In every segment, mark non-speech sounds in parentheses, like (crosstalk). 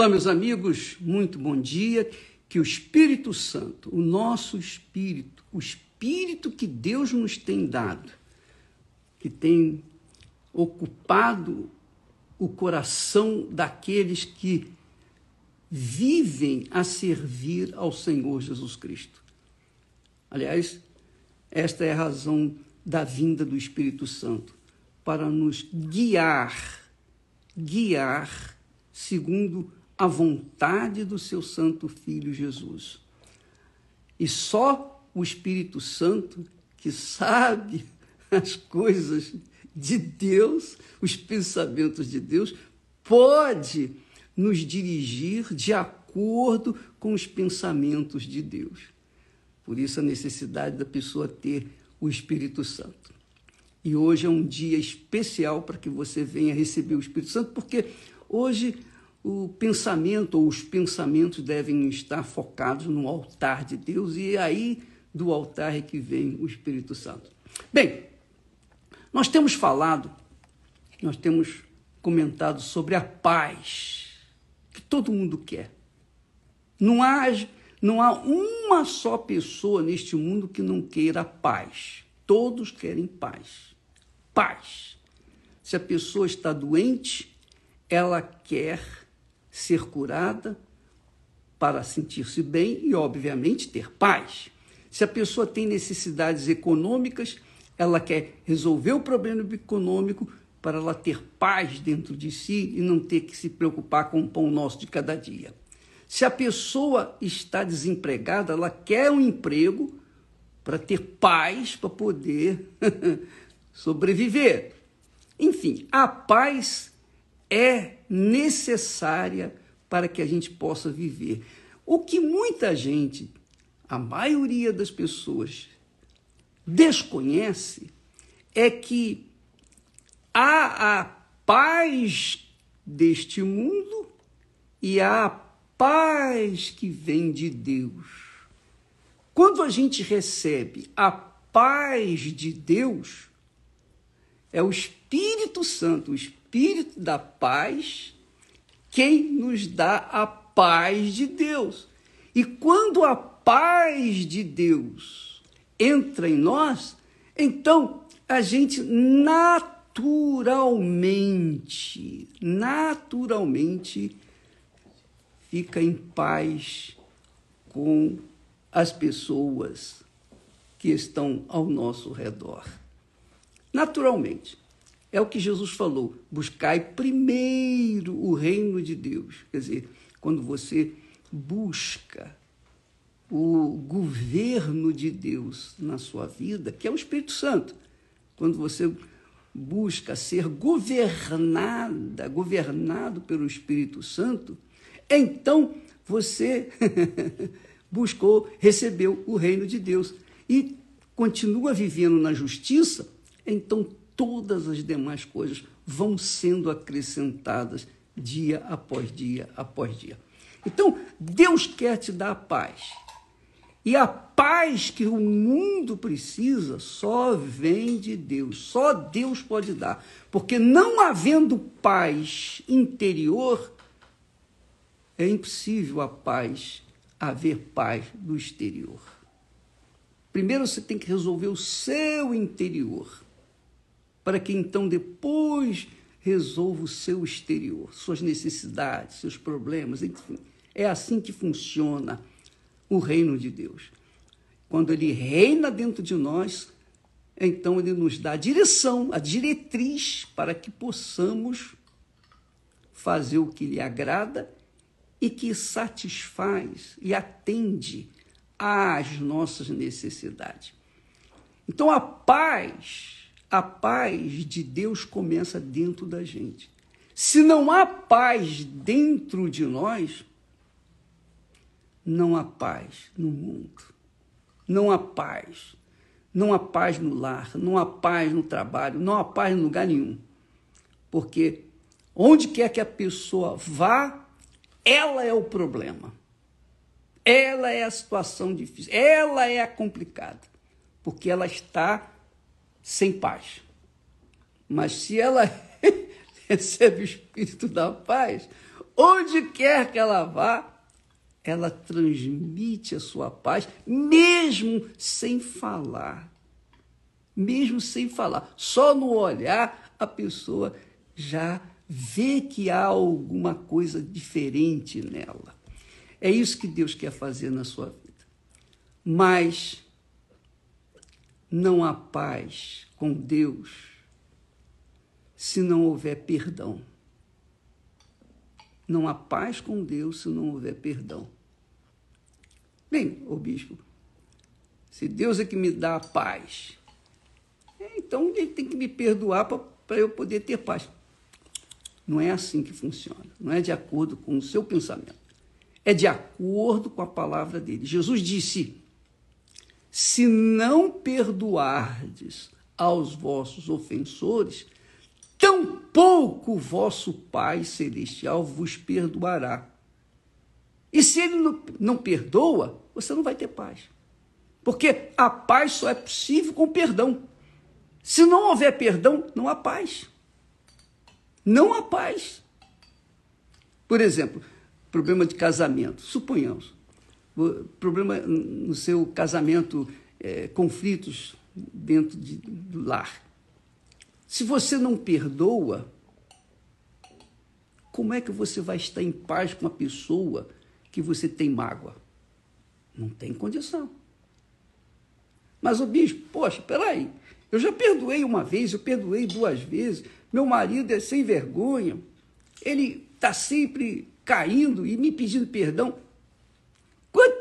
Olá, meus amigos, muito bom dia. Que o Espírito Santo, o nosso Espírito, o Espírito que Deus nos tem dado, que tem ocupado o coração daqueles que vivem a servir ao Senhor Jesus Cristo. Aliás, esta é a razão da vinda do Espírito Santo para nos guiar, guiar segundo a vontade do seu Santo Filho Jesus. E só o Espírito Santo, que sabe (laughs) as coisas de Deus, os pensamentos de Deus, pode nos dirigir de acordo com os pensamentos de Deus. Por isso a necessidade da pessoa ter o Espírito Santo. E hoje é um dia especial para que você venha receber o Espírito Santo, porque hoje o pensamento ou os pensamentos devem estar focados no altar de Deus e aí do altar é que vem o Espírito Santo. Bem, nós temos falado, nós temos comentado sobre a paz que todo mundo quer. Não há, não há uma só pessoa neste mundo que não queira paz. Todos querem paz. Paz. Se a pessoa está doente, ela quer ser curada para sentir-se bem e, obviamente, ter paz. Se a pessoa tem necessidades econômicas, ela quer resolver o problema econômico para ela ter paz dentro de si e não ter que se preocupar com o pão nosso de cada dia. Se a pessoa está desempregada, ela quer um emprego para ter paz, para poder (laughs) sobreviver. Enfim, a paz é necessária para que a gente possa viver. O que muita gente, a maioria das pessoas, desconhece é que há a paz deste mundo e há a paz que vem de Deus. Quando a gente recebe a paz de Deus, é o Espírito Santo, o Espírito da paz, quem nos dá a paz de Deus. E quando a paz de Deus entra em nós, então a gente naturalmente, naturalmente fica em paz com as pessoas que estão ao nosso redor. Naturalmente. É o que Jesus falou: buscai primeiro o reino de Deus. Quer dizer, quando você busca o governo de Deus na sua vida, que é o Espírito Santo, quando você busca ser governada, governado pelo Espírito Santo, então você (laughs) buscou, recebeu o reino de Deus e continua vivendo na justiça, então todas as demais coisas vão sendo acrescentadas dia após dia após dia. Então, Deus quer te dar paz. E a paz que o mundo precisa só vem de Deus, só Deus pode dar. Porque não havendo paz interior, é impossível a paz haver paz no exterior. Primeiro você tem que resolver o seu interior para que então depois resolva o seu exterior, suas necessidades, seus problemas, enfim. É assim que funciona o reino de Deus. Quando ele reina dentro de nós, então ele nos dá a direção, a diretriz para que possamos fazer o que lhe agrada e que satisfaz e atende às nossas necessidades. Então a paz a paz de Deus começa dentro da gente. Se não há paz dentro de nós, não há paz no mundo. Não há paz. Não há paz no lar, não há paz no trabalho, não há paz em lugar nenhum. Porque onde quer que a pessoa vá, ela é o problema. Ela é a situação difícil, ela é a complicada, porque ela está sem paz. Mas se ela (laughs) recebe o espírito da paz, onde quer que ela vá, ela transmite a sua paz, mesmo sem falar. Mesmo sem falar. Só no olhar a pessoa já vê que há alguma coisa diferente nela. É isso que Deus quer fazer na sua vida. Mas não há paz com Deus se não houver perdão. Não há paz com Deus se não houver perdão. Bem, ô bispo, se Deus é que me dá a paz, então ele tem que me perdoar para eu poder ter paz. Não é assim que funciona. Não é de acordo com o seu pensamento. É de acordo com a palavra dele. Jesus disse: se não perdoardes aos vossos ofensores, tampouco vosso Pai Celestial vos perdoará. E se ele não, não perdoa, você não vai ter paz. Porque a paz só é possível com perdão. Se não houver perdão, não há paz. Não há paz. Por exemplo, problema de casamento. Suponhamos, problema no seu casamento, é, conflitos dentro de, do lar. Se você não perdoa, como é que você vai estar em paz com a pessoa que você tem mágoa? Não tem condição. Mas o bispo, poxa, peraí, eu já perdoei uma vez, eu perdoei duas vezes, meu marido é sem vergonha, ele está sempre caindo e me pedindo perdão.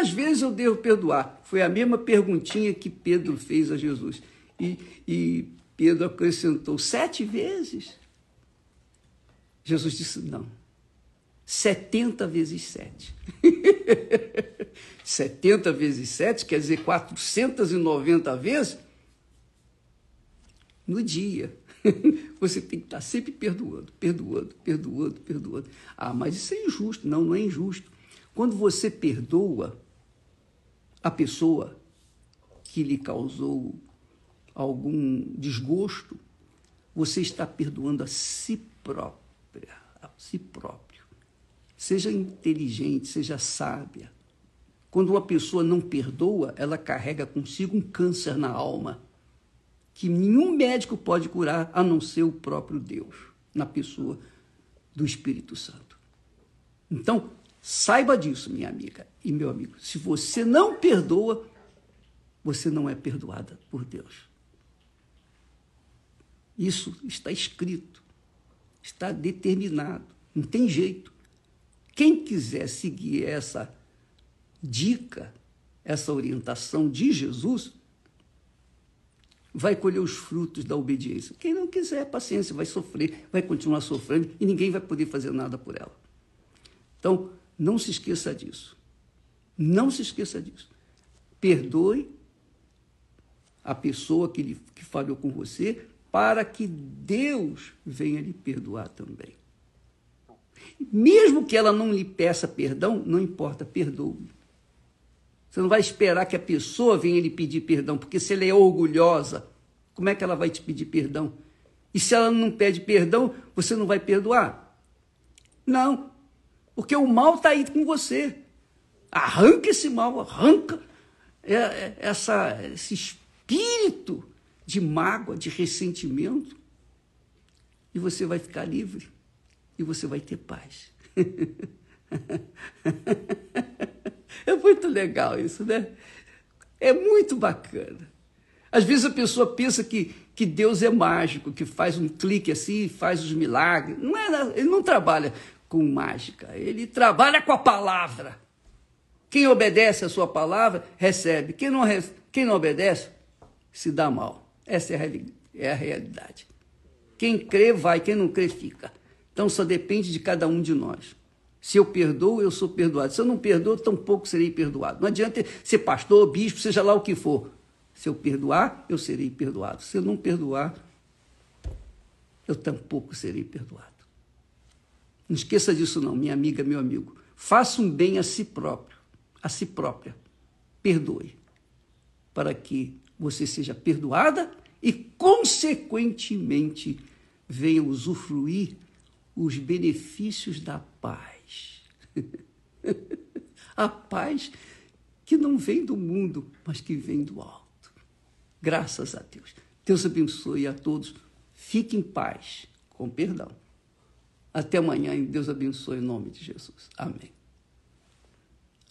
Quantas vezes eu devo perdoar? Foi a mesma perguntinha que Pedro fez a Jesus. E, e Pedro acrescentou: sete vezes. Jesus disse: não. 70 vezes 7. 70 (laughs) vezes 7 quer dizer 490 vezes no dia. (laughs) Você tem que estar sempre perdoando, perdoando, perdoando, perdoando. Ah, mas isso é injusto. Não, não é injusto. Quando você perdoa a pessoa que lhe causou algum desgosto, você está perdoando a si própria, a si próprio. Seja inteligente, seja sábia. Quando uma pessoa não perdoa, ela carrega consigo um câncer na alma que nenhum médico pode curar a não ser o próprio Deus, na pessoa do Espírito Santo. Então, saiba disso, minha amiga e meu amigo. Se você não perdoa, você não é perdoada por Deus. Isso está escrito, está determinado, não tem jeito. Quem quiser seguir essa dica, essa orientação de Jesus, vai colher os frutos da obediência. Quem não quiser, paciência, vai sofrer, vai continuar sofrendo e ninguém vai poder fazer nada por ela. Então, não se esqueça disso. Não se esqueça disso. Perdoe a pessoa que, lhe, que falhou com você para que Deus venha lhe perdoar também. Mesmo que ela não lhe peça perdão, não importa, perdoe. Você não vai esperar que a pessoa venha lhe pedir perdão, porque se ela é orgulhosa, como é que ela vai te pedir perdão? E se ela não pede perdão, você não vai perdoar? Não, porque o mal está aí com você. Arranca esse mal, arranca é, é, essa, esse espírito de mágoa, de ressentimento, e você vai ficar livre e você vai ter paz. (laughs) É muito legal isso, né? É muito bacana. Às vezes a pessoa pensa que, que Deus é mágico, que faz um clique assim, faz os milagres. Não é, ele não trabalha com mágica, ele trabalha com a palavra. Quem obedece a sua palavra, recebe. Quem não, quem não obedece, se dá mal. Essa é a, é a realidade. Quem crê, vai. Quem não crê, fica. Então só depende de cada um de nós. Se eu perdoo, eu sou perdoado. Se eu não perdoo, tampouco serei perdoado. Não adianta ser pastor, bispo, seja lá o que for. Se eu perdoar, eu serei perdoado. Se eu não perdoar, eu tampouco serei perdoado. Não esqueça disso não, minha amiga, meu amigo. Faça um bem a si próprio, a si própria. Perdoe, para que você seja perdoada e, consequentemente, venha usufruir os benefícios da paz. (laughs) a paz que não vem do mundo, mas que vem do alto. Graças a Deus. Deus abençoe a todos. Fique em paz, com perdão. Até amanhã e Deus abençoe em nome de Jesus. Amém.